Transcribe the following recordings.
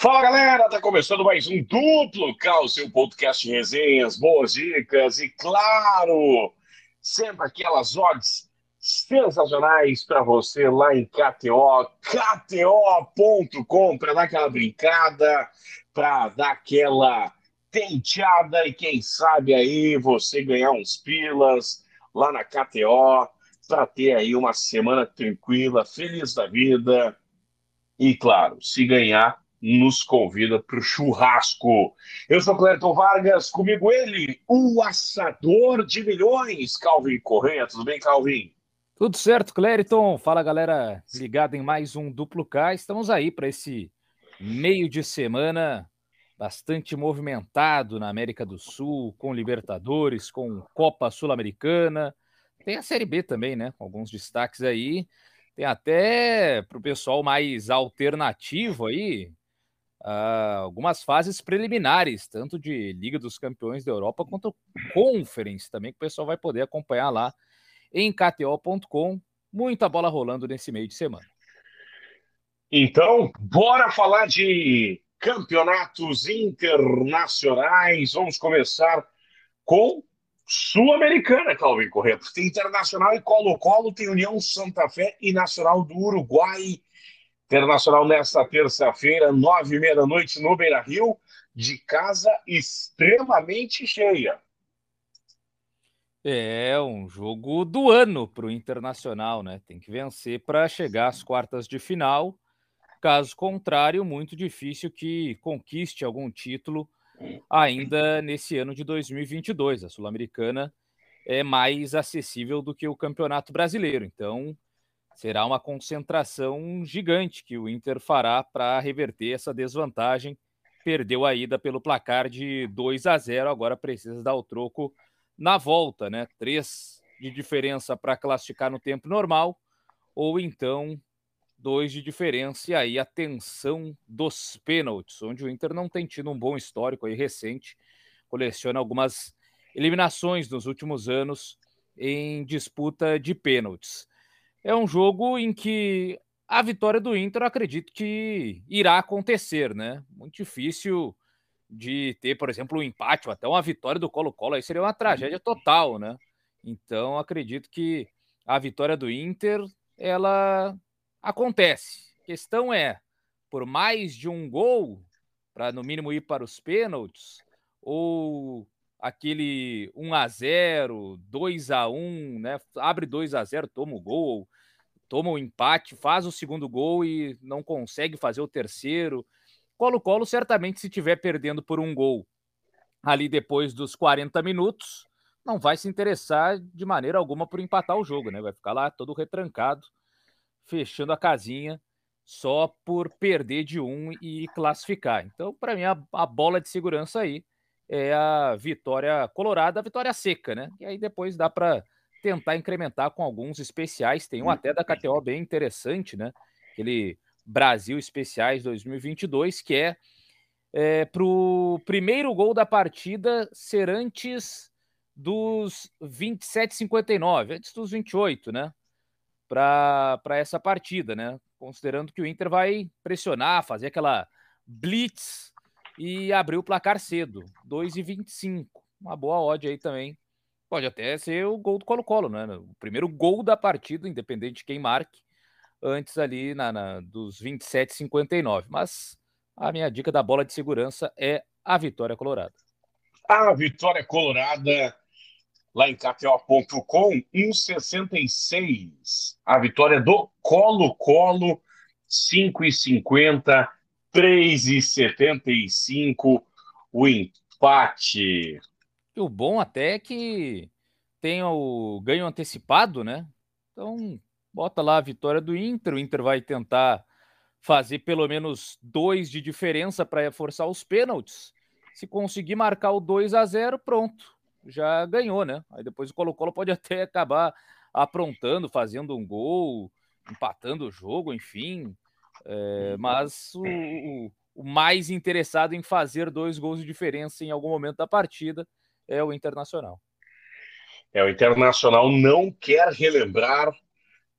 Fala galera, tá começando mais um duplo Cal, seu podcast de resenhas, boas dicas e claro, sempre aquelas odds sensacionais para você lá em KTO, KTO.com, para dar aquela brincada, para dar aquela tenteada e quem sabe aí você ganhar uns pilas lá na KTO para ter aí uma semana tranquila, feliz da vida e claro, se ganhar nos convida para o churrasco. Eu sou Cleiton Vargas, comigo ele, o assador de milhões, Calvin Correia. Tudo bem, Calvin? Tudo certo, Clériton. Fala, galera, ligado em mais um Duplo K. Estamos aí para esse meio de semana bastante movimentado na América do Sul, com Libertadores, com Copa Sul-Americana. Tem a Série B também, né? Alguns destaques aí. Tem até para o pessoal mais alternativo aí, uh, algumas fases preliminares, tanto de Liga dos Campeões da Europa quanto Conference também, que o pessoal vai poder acompanhar lá em KTO.com. Muita bola rolando nesse meio de semana. Então, bora falar de campeonatos internacionais. Vamos começar com Sul-Americana, Calvin Correia. Tem Internacional e Colo-Colo, tem União Santa Fé e Nacional do Uruguai Internacional nesta terça-feira, nove e meia da noite, no Beira Rio, de casa extremamente cheia. É um jogo do ano para o Internacional, né? Tem que vencer para chegar às quartas de final. Caso contrário, muito difícil que conquiste algum título ainda nesse ano de 2022. A Sul-Americana é mais acessível do que o Campeonato Brasileiro. Então, será uma concentração gigante que o Inter fará para reverter essa desvantagem. Perdeu a ida pelo placar de 2 a 0, agora precisa dar o troco na volta, né? Três de diferença para classificar no tempo normal, ou então dois de diferença, e aí a tensão dos pênaltis, onde o Inter não tem tido um bom histórico aí recente, coleciona algumas eliminações nos últimos anos em disputa de pênaltis é um jogo em que a vitória do Inter acredito que irá acontecer, né? Muito difícil de ter, por exemplo, um empate ou até uma vitória do Colo-Colo, aí seria uma tragédia total, né? Então, acredito que a vitória do Inter, ela acontece. A questão é, por mais de um gol, para no mínimo ir para os pênaltis, ou aquele 1 a 0 2 a 1 né? Abre 2 a 0 toma o gol, toma o empate, faz o segundo gol e não consegue fazer o terceiro. Colo-Colo, certamente, se tiver perdendo por um gol ali depois dos 40 minutos, não vai se interessar de maneira alguma por empatar o jogo, né? Vai ficar lá todo retrancado, fechando a casinha só por perder de um e classificar. Então, para mim, a, a bola de segurança aí é a vitória colorada, a vitória seca, né? E aí depois dá para tentar incrementar com alguns especiais. Tem um até da KTO bem interessante, né? Aquele Brasil Especiais 2022, que é, é para o primeiro gol da partida ser antes dos 27,59, antes dos 28, né? Para essa partida, né? Considerando que o Inter vai pressionar, fazer aquela blitz e abrir o placar cedo, 2,25. Uma boa odd aí também. Pode até ser o gol do Colo-Colo, né? O primeiro gol da partida, independente de quem marque, antes ali na, na dos 27,59. Mas a minha dica da bola de segurança é a vitória colorada. A vitória colorada lá em KTO.com, 1,66. A vitória do Colo-Colo, 5,50. 3,75 o empate. E o bom até é que tem o ganho antecipado, né? Então, bota lá a vitória do Inter. O Inter vai tentar fazer pelo menos dois de diferença para forçar os pênaltis. Se conseguir marcar o 2 a 0 pronto, já ganhou, né? Aí depois o Colo-Colo pode até acabar aprontando, fazendo um gol, empatando o jogo, enfim. É, mas o, o, o, mais interessado em fazer dois gols de diferença em algum momento da partida é o Internacional. É, o Internacional não quer relembrar,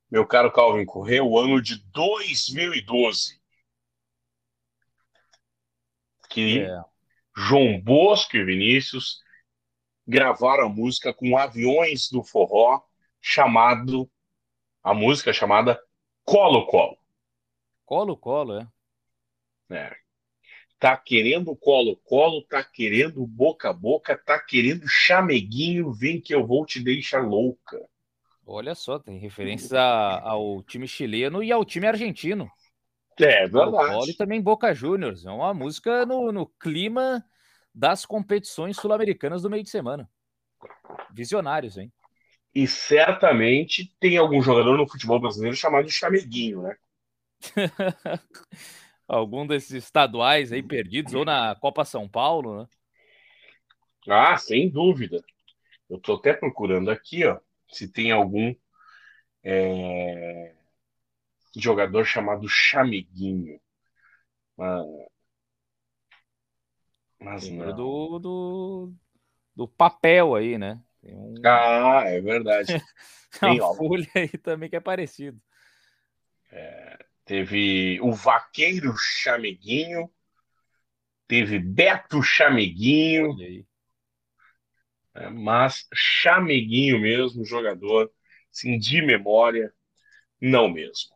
meu caro Calvin Correa, o ano de 2012. que é. João Bosco e Vinícius gravaram a música com aviões do forró, chamado a música chamada Colo Colo. Colo Colo, é. É. Tá querendo Colo Colo, tá querendo boca a boca, tá querendo chameguinho, vem que eu vou te deixar louca. Olha só, tem referências ao time chileno e ao time argentino. É verdade. -Colo e também Boca Juniors. É uma música no, no clima das competições sul-americanas do meio de semana. Visionários, hein? E certamente tem algum jogador no futebol brasileiro chamado de chameguinho, né? algum desses estaduais aí perdidos, ou na Copa São Paulo, né? Ah, sem dúvida. Eu tô até procurando aqui, ó, se tem algum é, jogador chamado Chameguinho. Mas, mas não. Do, do, do papel aí, né? Um... Ah, é verdade. tem uma folha aí também que é parecido. É, teve o Vaqueiro Chameguinho, teve Beto Chameguinho, é, mas Chameguinho mesmo, jogador, assim, de memória, não mesmo.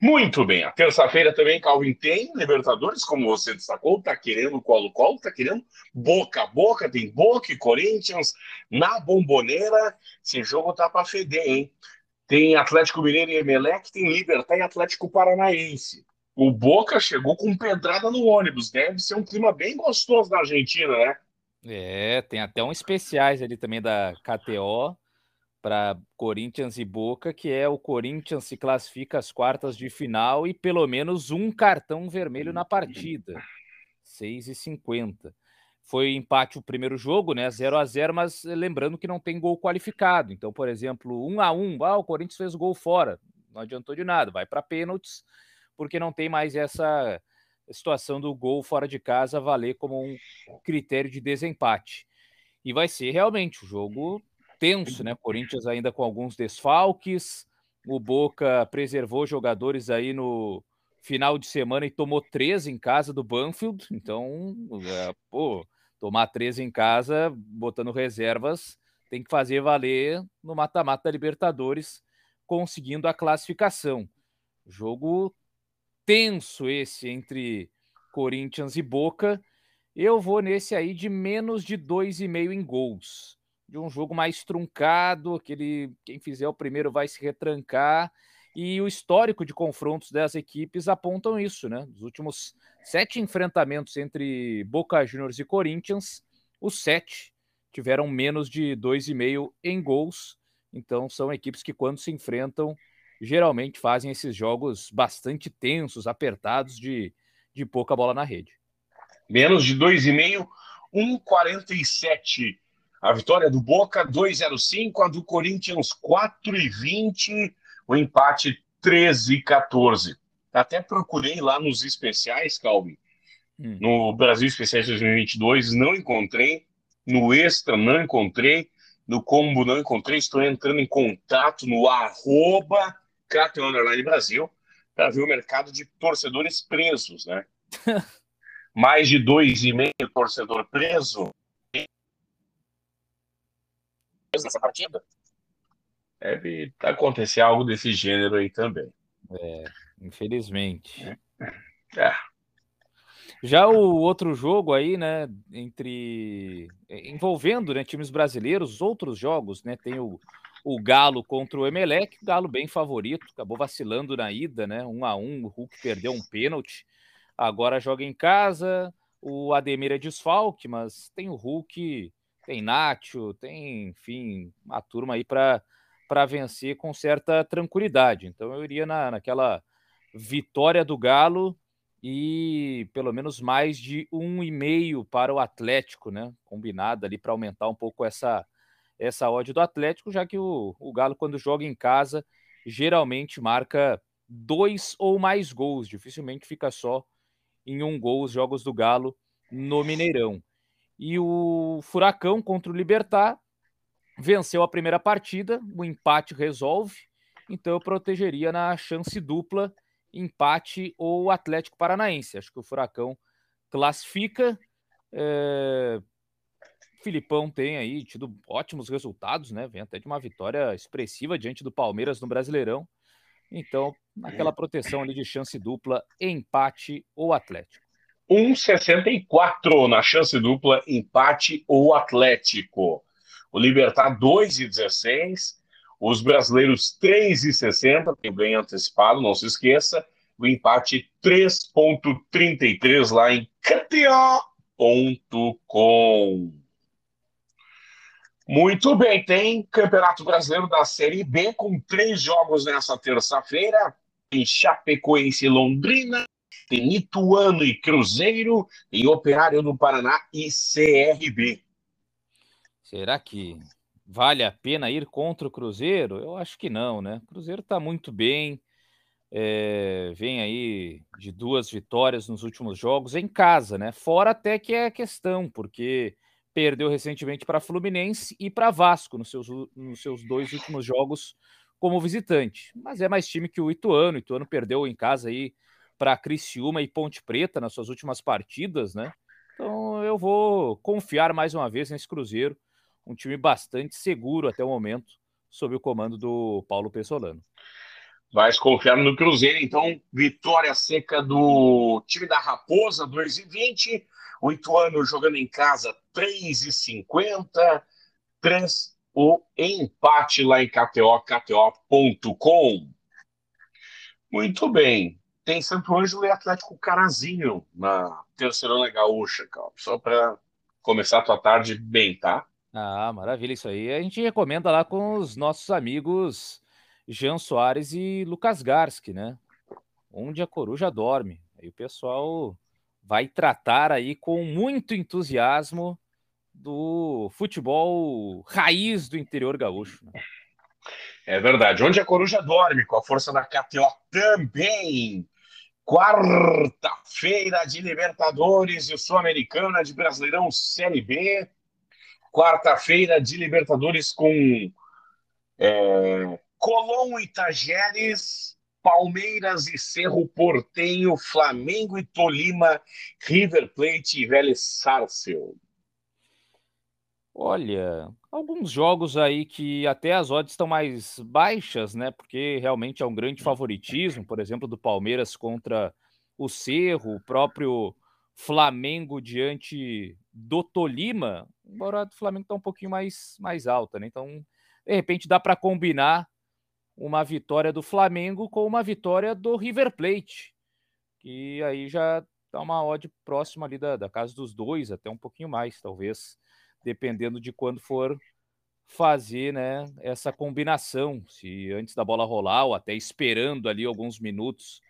Muito bem, a terça-feira também, Calvin, tem Libertadores, como você destacou, tá querendo colo-colo, tá querendo boca a boca, tem Boca e Corinthians na bomboneira, esse jogo tá para feder, hein? Tem Atlético Mineiro e Emelec, tem Libertar e Atlético Paranaense. O Boca chegou com pedrada no ônibus. Deve ser um clima bem gostoso na Argentina, né? É, tem até um especiais ali também da KTO para Corinthians e Boca, que é o Corinthians se classifica às quartas de final e pelo menos um cartão vermelho na partida. 6,50. Foi empate o primeiro jogo, né? 0 a 0 mas lembrando que não tem gol qualificado. Então, por exemplo, 1 a 1 ah, o Corinthians fez gol fora. Não adiantou de nada, vai para pênaltis, porque não tem mais essa situação do gol fora de casa valer como um critério de desempate. E vai ser realmente um jogo tenso, né? Corinthians ainda com alguns desfalques. O Boca preservou jogadores aí no final de semana e tomou três em casa do Banfield. Então, é, pô, tomar três em casa, botando reservas, tem que fazer valer no mata-mata da Libertadores, conseguindo a classificação. Jogo tenso esse entre Corinthians e Boca. Eu vou nesse aí de menos de dois e meio em gols. De um jogo mais truncado, aquele quem fizer o primeiro vai se retrancar. E o histórico de confrontos das equipes apontam isso, né? Nos últimos sete enfrentamentos entre Boca Juniors e Corinthians, os sete tiveram menos de 2,5 em gols. Então, são equipes que, quando se enfrentam, geralmente fazem esses jogos bastante tensos, apertados, de, de pouca bola na rede. Menos de 2,5, 1,47. A vitória do Boca, 2,05. A do Corinthians, 4,20. O empate, 13,14. Até procurei lá nos especiais, Calvin. Hum. No Brasil Especiais 2022, não encontrei. No Extra, não encontrei. No Combo, não encontrei. Estou entrando em contato no arroba Brasil para ver o mercado de torcedores presos, né? Mais de dois e meio torcedor preso nessa partida. Deve acontecer algo desse gênero aí também. É. Infelizmente. É. Já o outro jogo aí, né, entre envolvendo, né, times brasileiros, outros jogos, né, tem o, o Galo contra o Emelec, o Galo bem favorito, acabou vacilando na ida, né, um a um, o Hulk perdeu um pênalti, agora joga em casa, o Ademir é desfalque, mas tem o Hulk, tem Nacho, tem, enfim, uma turma aí para para vencer com certa tranquilidade. Então eu iria na, naquela vitória do Galo e pelo menos mais de um e meio para o Atlético, né? Combinado ali para aumentar um pouco essa essa odd do Atlético, já que o, o Galo, quando joga em casa, geralmente marca dois ou mais gols, dificilmente fica só em um gol os jogos do Galo no Mineirão. E o Furacão contra o Libertar venceu a primeira partida, o empate resolve, então eu protegeria na chance dupla empate ou Atlético Paranaense. Acho que o Furacão classifica. É... Filipão tem aí tido ótimos resultados, né? Vem até de uma vitória expressiva diante do Palmeiras no Brasileirão. Então, naquela proteção ali de chance dupla, empate ou Atlético. 1,64 na chance dupla, empate ou Atlético. O Libertar 2,16. Os brasileiros 3,60, tem ganho antecipado, não se esqueça. O empate 3,33 lá em KTO.com. Muito bem, tem Campeonato Brasileiro da Série B com três jogos nessa terça-feira. Tem Chapecoense e Londrina, tem Ituano e Cruzeiro, tem Operário do Paraná e CRB. Será que vale a pena ir contra o Cruzeiro? Eu acho que não, né? O Cruzeiro está muito bem, é, vem aí de duas vitórias nos últimos jogos em casa, né? Fora até que é a questão, porque perdeu recentemente para Fluminense e para Vasco nos seus, nos seus dois últimos jogos como visitante. Mas é mais time que o Ituano. O Ituano perdeu em casa aí para Criciúma e Ponte Preta nas suas últimas partidas, né? Então eu vou confiar mais uma vez nesse Cruzeiro, um time bastante seguro até o momento, sob o comando do Paulo Pessolano. Vai confiar no Cruzeiro, então, vitória seca do time da Raposa, 2 e 20 o Ituano jogando em casa 3,50. 3 o empate lá em KTO, KTO.com. Muito bem. Tem Santo Ângelo e Atlético Carazinho na Terceirona Gaúcha. Só para começar a tua tarde bem, tá? Ah, maravilha isso aí. A gente recomenda lá com os nossos amigos Jean Soares e Lucas Garski, né? Onde a coruja dorme. Aí o pessoal vai tratar aí com muito entusiasmo do futebol raiz do interior gaúcho. Né? É verdade. Onde a coruja dorme, com a força da KTO também. Quarta-feira de Libertadores e Sul-Americana de Brasileirão Série B. Quarta-feira de Libertadores com é, Colom e Tajeres Palmeiras e Cerro Portenho, Flamengo e Tolima, River Plate e Vélez Sarsfield. Olha, alguns jogos aí que até as odds estão mais baixas, né? Porque realmente é um grande favoritismo, por exemplo, do Palmeiras contra o Cerro, o próprio Flamengo diante do Tolima, embora o Flamengo está um pouquinho mais, mais alta, né? Então, de repente dá para combinar uma vitória do Flamengo com uma vitória do River Plate, que aí já dá uma odd próxima ali da, da casa dos dois, até um pouquinho mais, talvez, dependendo de quando for fazer né, essa combinação, se antes da bola rolar ou até esperando ali alguns minutos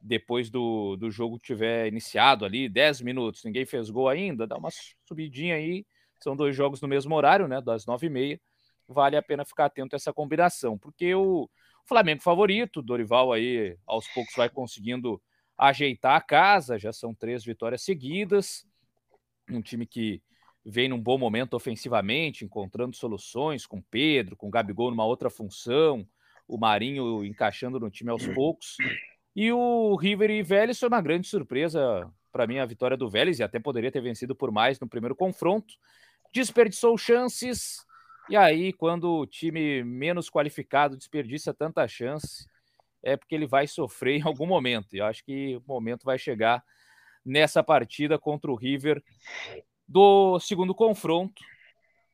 depois do, do jogo tiver iniciado ali, 10 minutos, ninguém fez gol ainda, dá uma subidinha aí, são dois jogos no mesmo horário, né, das nove e meia, vale a pena ficar atento a essa combinação, porque o Flamengo favorito, Dorival aí aos poucos vai conseguindo ajeitar a casa, já são três vitórias seguidas, um time que vem num bom momento ofensivamente, encontrando soluções com Pedro, com Gabigol numa outra função, o Marinho encaixando no time aos poucos. E o River e Vélez foi uma grande surpresa para mim a vitória do Vélez e até poderia ter vencido por mais no primeiro confronto. Desperdiçou chances, e aí, quando o time menos qualificado desperdiça tanta chance, é porque ele vai sofrer em algum momento. E eu acho que o momento vai chegar nessa partida contra o River do segundo confronto.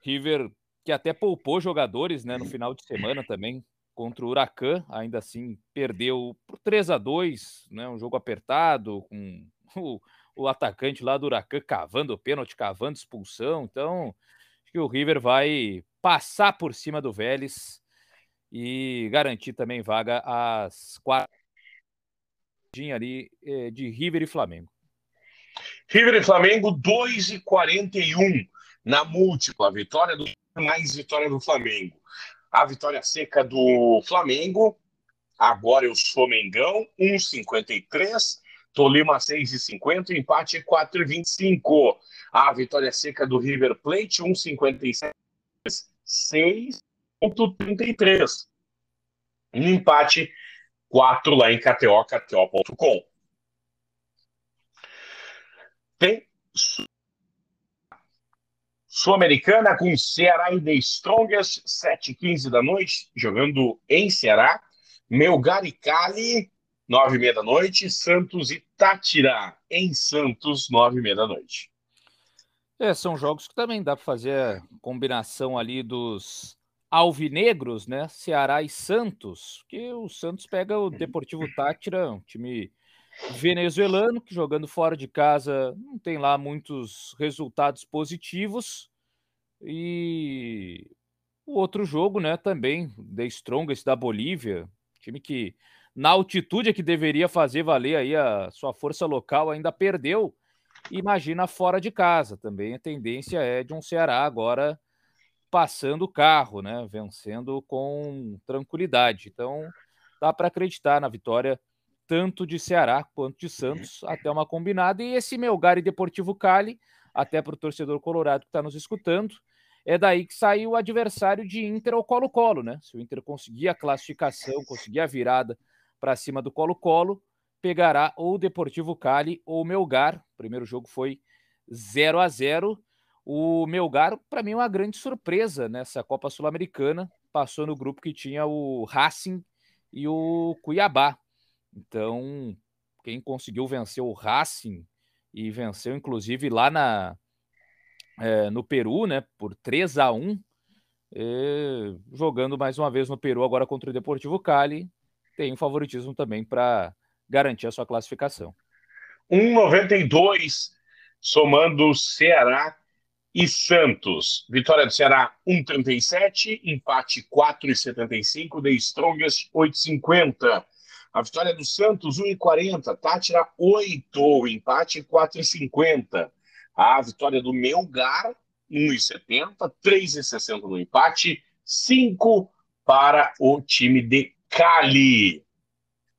River que até poupou jogadores né, no final de semana também contra o Huracan, ainda assim perdeu por 3 a 2 né, um jogo apertado, com o, o atacante lá do Huracan cavando o pênalti, cavando expulsão. Então, acho que o River vai passar por cima do Vélez e garantir também vaga às quatro ali eh, de River e Flamengo. River e Flamengo 2 e 41 na múltipla vitória do mais vitória do Flamengo. A vitória seca do Flamengo, agora eu sou Mengão, 1,53. Tolima 6,50, empate 4,25. A vitória seca do River Plate, 1,57. 6,33. Um empate, 4 lá em KTO, KTO.com. Tem Sul-Americana com Ceará e The Strongest, 7h15 da noite, jogando em Ceará. Melgar e Cali, 9h30 da noite. Santos e Tátira, em Santos, 9h30 da noite. É, são jogos que também dá para fazer a combinação ali dos alvinegros, né? Ceará e Santos, que o Santos pega o Deportivo Tátira, um time venezuelano que jogando fora de casa não tem lá muitos resultados positivos. E o outro jogo, né, também, The Strongest da Bolívia, time que na altitude é que deveria fazer valer aí a sua força local, ainda perdeu Imagina fora de casa também. A tendência é de um Ceará agora passando o carro, né? Vencendo com tranquilidade. Então, dá para acreditar na vitória tanto de Ceará quanto de Santos, até uma combinada. E esse Melgar e Deportivo Cali, até para o torcedor colorado que está nos escutando, é daí que saiu o adversário de Inter ou Colo-Colo, né? Se o Inter conseguir a classificação, conseguir a virada para cima do Colo-Colo, pegará ou o Deportivo Cali ou o Melgar. O primeiro jogo foi 0 a 0 O Melgar, para mim, é uma grande surpresa nessa Copa Sul-Americana. Passou no grupo que tinha o Racing e o Cuiabá. Então, quem conseguiu vencer o Racing e venceu, inclusive, lá na, é, no Peru, né, por 3 a 1 é, jogando mais uma vez no Peru agora contra o Deportivo Cali, tem um favoritismo também para garantir a sua classificação. 1,92 somando Ceará e Santos. Vitória do Ceará 1,37, empate 4,75, The Strongest 8,50. A vitória do Santos 1,40, Tátira 8, empate 4,50. A vitória do Melgar 1,70, 3,60 no empate, 5 para o time de Cali.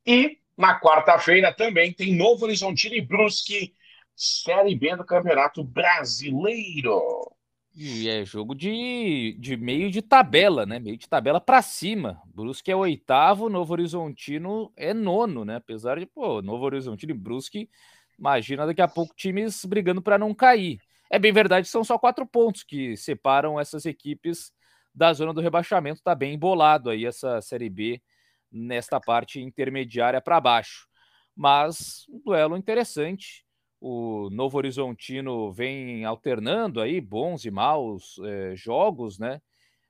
E na quarta-feira também tem Novo Horizontino e Brusque, Série B do Campeonato Brasileiro. E é jogo de, de meio de tabela, né? Meio de tabela para cima. Brusque é oitavo, Novo Horizontino é nono, né? Apesar de, pô, Novo Horizontino e Brusque, imagina daqui a pouco times brigando para não cair. É bem verdade, são só quatro pontos que separam essas equipes da zona do rebaixamento. Tá bem embolado aí essa Série B nesta parte intermediária para baixo. Mas um duelo interessante. O Novo Horizontino vem alternando aí bons e maus é, jogos, né?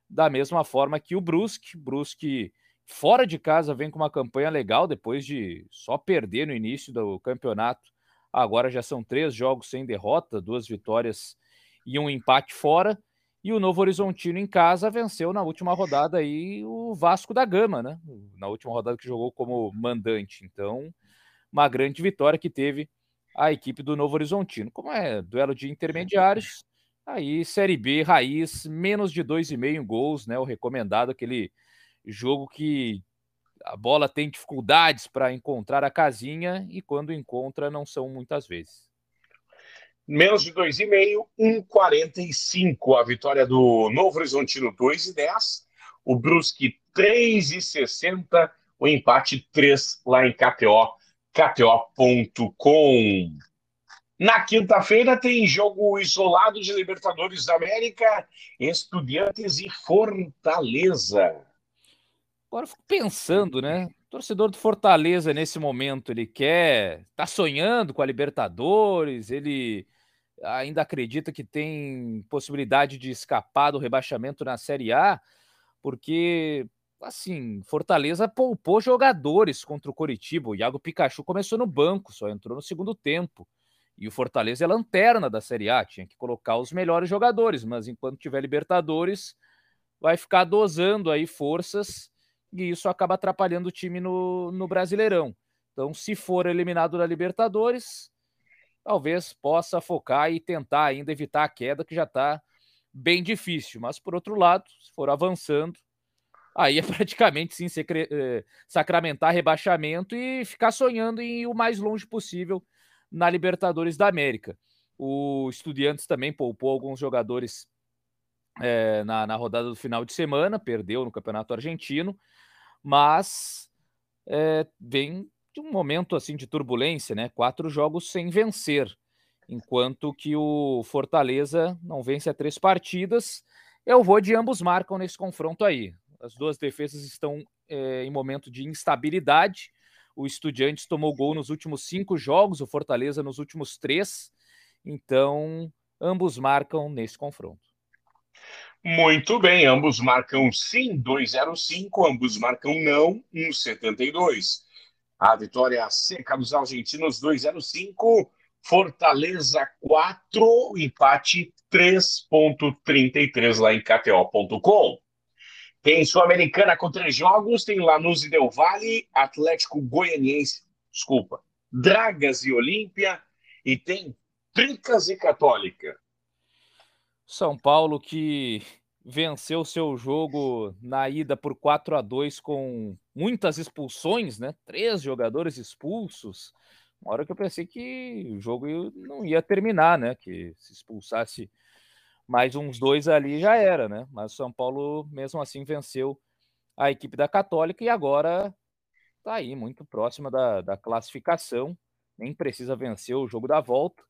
Da mesma forma que o Brusque. Brusque fora de casa vem com uma campanha legal depois de só perder no início do campeonato. Agora já são três jogos sem derrota, duas vitórias e um empate fora. E o Novo Horizontino em casa venceu na última rodada aí o Vasco da Gama, né? Na última rodada que jogou como mandante. Então, uma grande vitória que teve a equipe do Novo Horizontino. Como é duelo de intermediários, aí Série B, raiz, menos de 2,5 gols, né? O recomendado, aquele jogo que a bola tem dificuldades para encontrar a casinha e quando encontra não são muitas vezes. Menos de 2,5, 1,45 a vitória do Novo Horizontino 2,10, o Brusque 3,60, o empate 3 lá em KTO, KTO.com. Na quinta-feira tem jogo isolado de Libertadores da América, Estudiantes e Fortaleza. Agora eu fico pensando, né? O torcedor do Fortaleza nesse momento, ele quer, tá sonhando com a Libertadores, ele ainda acredita que tem possibilidade de escapar do rebaixamento na Série A, porque assim, Fortaleza poupou jogadores contra o Coritiba. O Iago Pikachu começou no banco, só entrou no segundo tempo. E o Fortaleza é lanterna da Série A, tinha que colocar os melhores jogadores, mas enquanto tiver Libertadores, vai ficar dosando aí forças e isso acaba atrapalhando o time no, no Brasileirão. Então, se for eliminado da Libertadores, talvez possa focar e tentar ainda evitar a queda, que já está bem difícil. Mas, por outro lado, se for avançando, aí é praticamente sim eh, sacramentar rebaixamento e ficar sonhando em ir o mais longe possível na Libertadores da América. O Estudiantes também poupou alguns jogadores é, na, na rodada do final de semana, perdeu no Campeonato Argentino, mas é, vem de um momento assim de turbulência, né? Quatro jogos sem vencer. enquanto que o Fortaleza não vence a três partidas. Eu vou de ambos marcam nesse confronto aí. As duas defesas estão é, em momento de instabilidade. O Estudiantes tomou gol nos últimos cinco jogos, o Fortaleza nos últimos três. Então, ambos marcam nesse confronto. Muito bem, ambos marcam sim, 2,05, ambos marcam não, 1,72. A vitória seca dos argentinos, 2,05. Fortaleza 4, empate 3.33 lá em KTO.com. Tem Sul-Americana com três jogos, tem Lanús e Del Valle, Atlético Goianiense, desculpa, Dragas e Olímpia, e tem Tricas e Católica. São Paulo que venceu seu jogo na ida por 4 a 2 com muitas expulsões, né? Três jogadores expulsos. Uma hora que eu pensei que o jogo não ia terminar, né? Que se expulsasse mais uns dois ali já era, né? Mas o São Paulo, mesmo assim, venceu a equipe da Católica e agora tá aí, muito próxima da, da classificação. Nem precisa vencer o jogo da volta,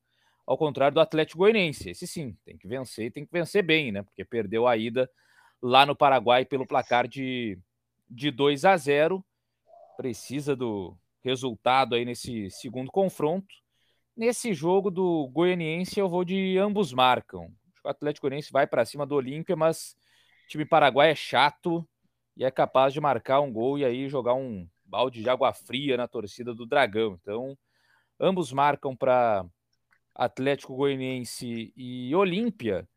ao contrário do Atlético Goianiense. Esse sim, tem que vencer e tem que vencer bem, né? Porque perdeu a ida lá no Paraguai pelo placar de, de 2 a 0. Precisa do, resultado aí nesse segundo confronto. Nesse jogo do Goianiense, eu vou de ambos marcam. Atlético Goianiense vai para cima do Olímpia, mas o time paraguai é chato e é capaz de marcar um gol e aí jogar um balde de água fria na torcida do Dragão. Então, ambos marcam para Atlético Goianiense e Olímpia.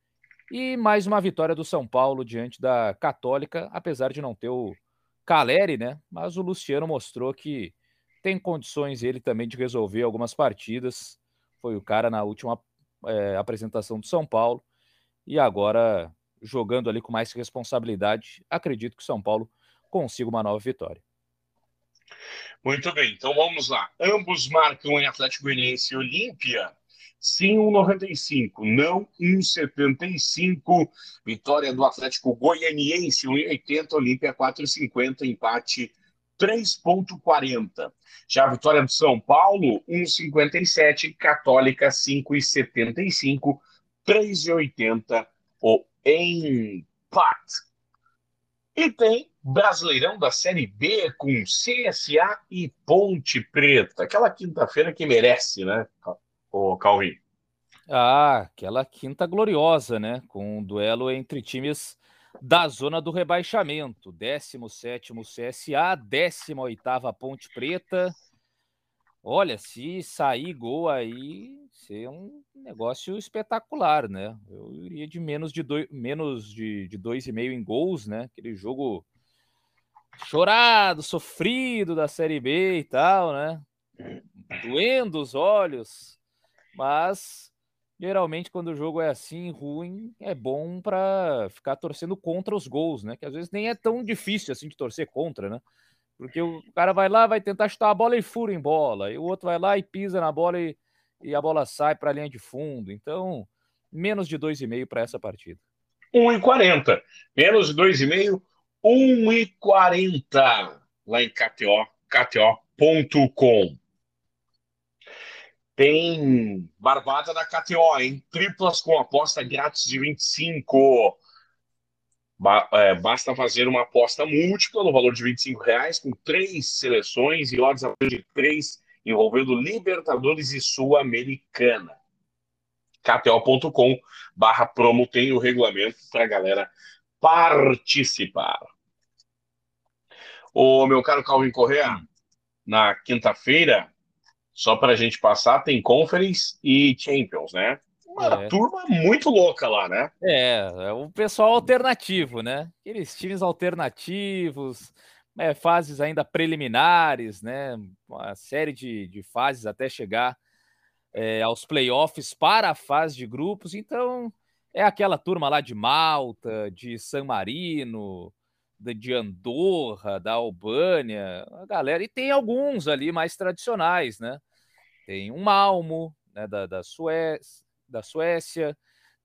E mais uma vitória do São Paulo diante da Católica, apesar de não ter o Caleri, né? Mas o Luciano mostrou que tem condições ele também de resolver algumas partidas. Foi o cara na última é, apresentação do São Paulo e agora jogando ali com mais responsabilidade. Acredito que São Paulo consiga uma nova vitória. Muito bem, então vamos lá. Ambos marcam em Atlético Goianiense e Olímpia. Sim, 1,95. Não, 1,75. Vitória do Atlético Goianiense, 1,80. Olímpia, 4,50. Empate 3,40. Já a vitória do São Paulo, 1,57. Católica, 5,75. 3,80 o empate. E tem Brasileirão da Série B com CSA e Ponte Preta. Aquela quinta-feira que merece, né, o Calvin? Ah, aquela quinta gloriosa, né? Com um duelo entre times da zona do rebaixamento. 17 CSA, 18 Ponte Preta. Olha, se sair gol aí, ser um negócio espetacular, né? Eu iria de menos de dois, menos de, de dois e meio em gols, né? Aquele jogo chorado, sofrido da Série B e tal, né? Doendo os olhos, mas geralmente quando o jogo é assim ruim, é bom para ficar torcendo contra os gols, né? Que às vezes nem é tão difícil assim de torcer contra, né? Porque o cara vai lá, vai tentar chutar a bola e fura em bola, e o outro vai lá e pisa na bola e, e a bola sai para a linha de fundo. Então, menos de 2,5 para essa partida. 1,40. Menos de 2,5, 1,40 lá em KTO, KTO.com. Tem barbada da KTO, hein? Triplas com aposta grátis de 25. Ba é, basta fazer uma aposta múltipla no valor de 25 reais, com três seleções e odds de três, envolvendo Libertadores e Sul-Americana. KTO.com barra promo tem o regulamento para a galera participar. O meu caro Calvin Correa, na quinta-feira, só para a gente passar, tem Conference e Champions, né? Uma é. turma muito louca lá, né? É, é o pessoal alternativo, né? Aqueles times alternativos, é, fases ainda preliminares, né? Uma série de, de fases até chegar é, aos playoffs para a fase de grupos. Então, é aquela turma lá de Malta, de San Marino, de Andorra, da Albânia, a galera. E tem alguns ali mais tradicionais, né? Tem um Malmo, né, da, da, Suécia, da Suécia,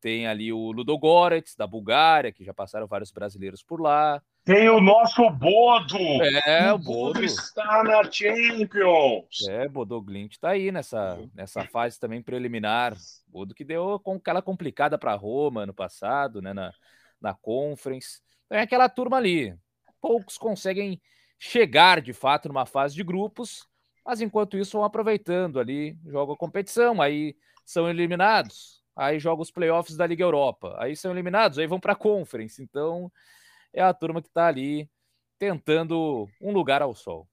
tem ali o Ludogorets, da Bulgária, que já passaram vários brasileiros por lá. Tem o nosso Bodo. É, o Bodo. Bodo está na Champions. É, Bodo Glint está aí nessa, nessa fase também preliminar. Bodo que deu com aquela complicada para Roma ano passado, né, na, na Conference. Então é aquela turma ali. Poucos conseguem chegar de fato numa fase de grupos, mas enquanto isso vão aproveitando ali, jogam a competição, aí são eliminados, aí jogam os playoffs da Liga Europa, aí são eliminados, aí vão para a Conference. Então é a turma que está ali tentando um lugar ao sol.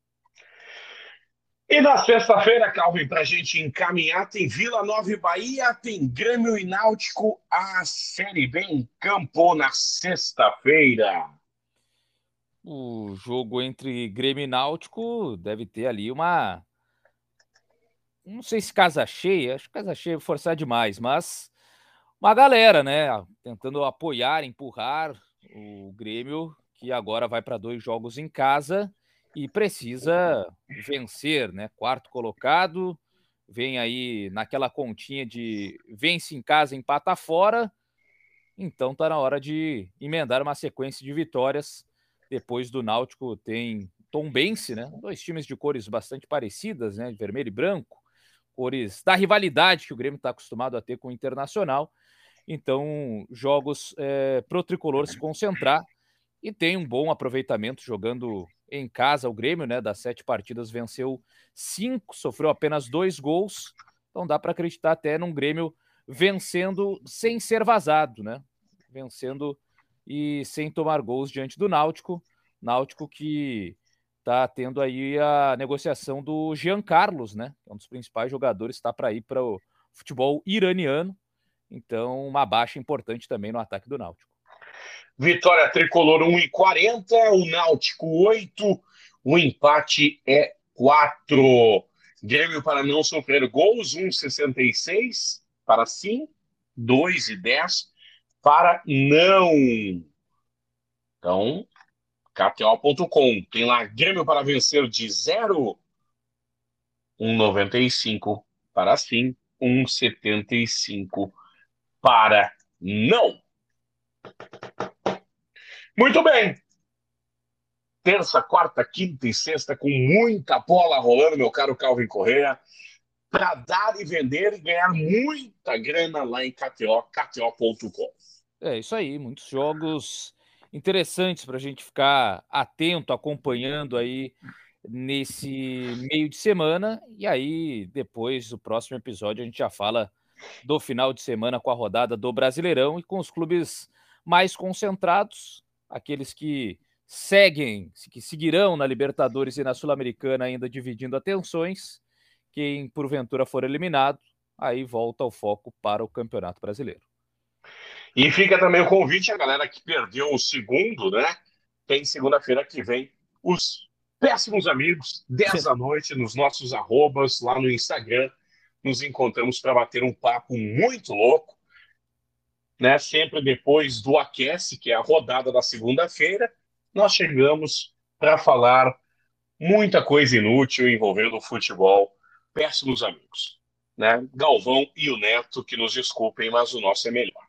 E na sexta-feira, Calvin, para a gente encaminhar, tem Vila Nova e Bahia, tem Grêmio e Náutico, a Série B em campo na sexta-feira. O jogo entre Grêmio e Náutico deve ter ali uma. Não sei se casa cheia, acho que casa cheia é forçar demais, mas uma galera, né? Tentando apoiar, empurrar o Grêmio, que agora vai para dois jogos em casa e precisa vencer, né? Quarto colocado, vem aí naquela continha de vence em casa, empata fora. Então tá na hora de emendar uma sequência de vitórias. Depois do Náutico tem Tombense, né? Dois times de cores bastante parecidas, né? Vermelho e branco, cores da rivalidade que o Grêmio está acostumado a ter com o Internacional. Então, jogos é, pro tricolor se concentrar e tem um bom aproveitamento jogando em casa o Grêmio, né? Das sete partidas venceu cinco, sofreu apenas dois gols. Então dá para acreditar até num Grêmio vencendo sem ser vazado, né? Vencendo e sem tomar gols diante do Náutico. Náutico que está tendo aí a negociação do Jean Carlos, né? É um dos principais jogadores, está para ir para o futebol iraniano. Então, uma baixa importante também no ataque do Náutico. Vitória tricolor 1,40, o Náutico 8, o empate é 4. Grêmio para não sofrer gols, 1,66 para sim, 2,10 para não. Então, KTO.com tem lá Grêmio para vencer de 0, 1,95 para sim, 1,75 para não. Muito bem. Terça, quarta, quinta e sexta, com muita bola rolando, meu caro Calvin Correa, para dar e vender e ganhar muita grana lá em KTO, KTO.com. É isso aí, muitos jogos interessantes para a gente ficar atento, acompanhando aí nesse meio de semana. E aí, depois do próximo episódio, a gente já fala do final de semana com a rodada do Brasileirão e com os clubes mais concentrados, aqueles que seguem, que seguirão na Libertadores e na Sul-Americana ainda dividindo atenções. Quem porventura for eliminado, aí volta o foco para o Campeonato Brasileiro. E fica também o convite a galera que perdeu o segundo, né? Tem segunda-feira que vem os péssimos amigos, 10 da noite, nos nossos arrobas lá no Instagram nos encontramos para bater um papo muito louco, né? Sempre depois do aquece, que é a rodada da segunda-feira, nós chegamos para falar muita coisa inútil envolvendo o futebol. Péssimos amigos, né? Galvão e o Neto, que nos desculpem, mas o nosso é melhor.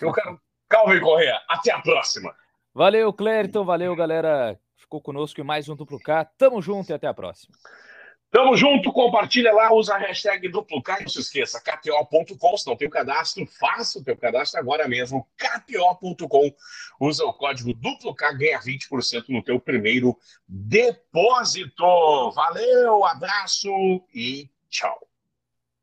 Eu quero Calvin Correa, até a próxima. Valeu, Clériton, valeu, galera. Ficou conosco em mais um Duplo K. Tamo junto e até a próxima. Tamo junto, compartilha lá, usa a hashtag DuploK e não se esqueça, kto.com, se não tem o cadastro, faça o teu cadastro agora mesmo, kto.com, usa o código DuploK, ganha 20% no teu primeiro depósito. Valeu, abraço e tchau.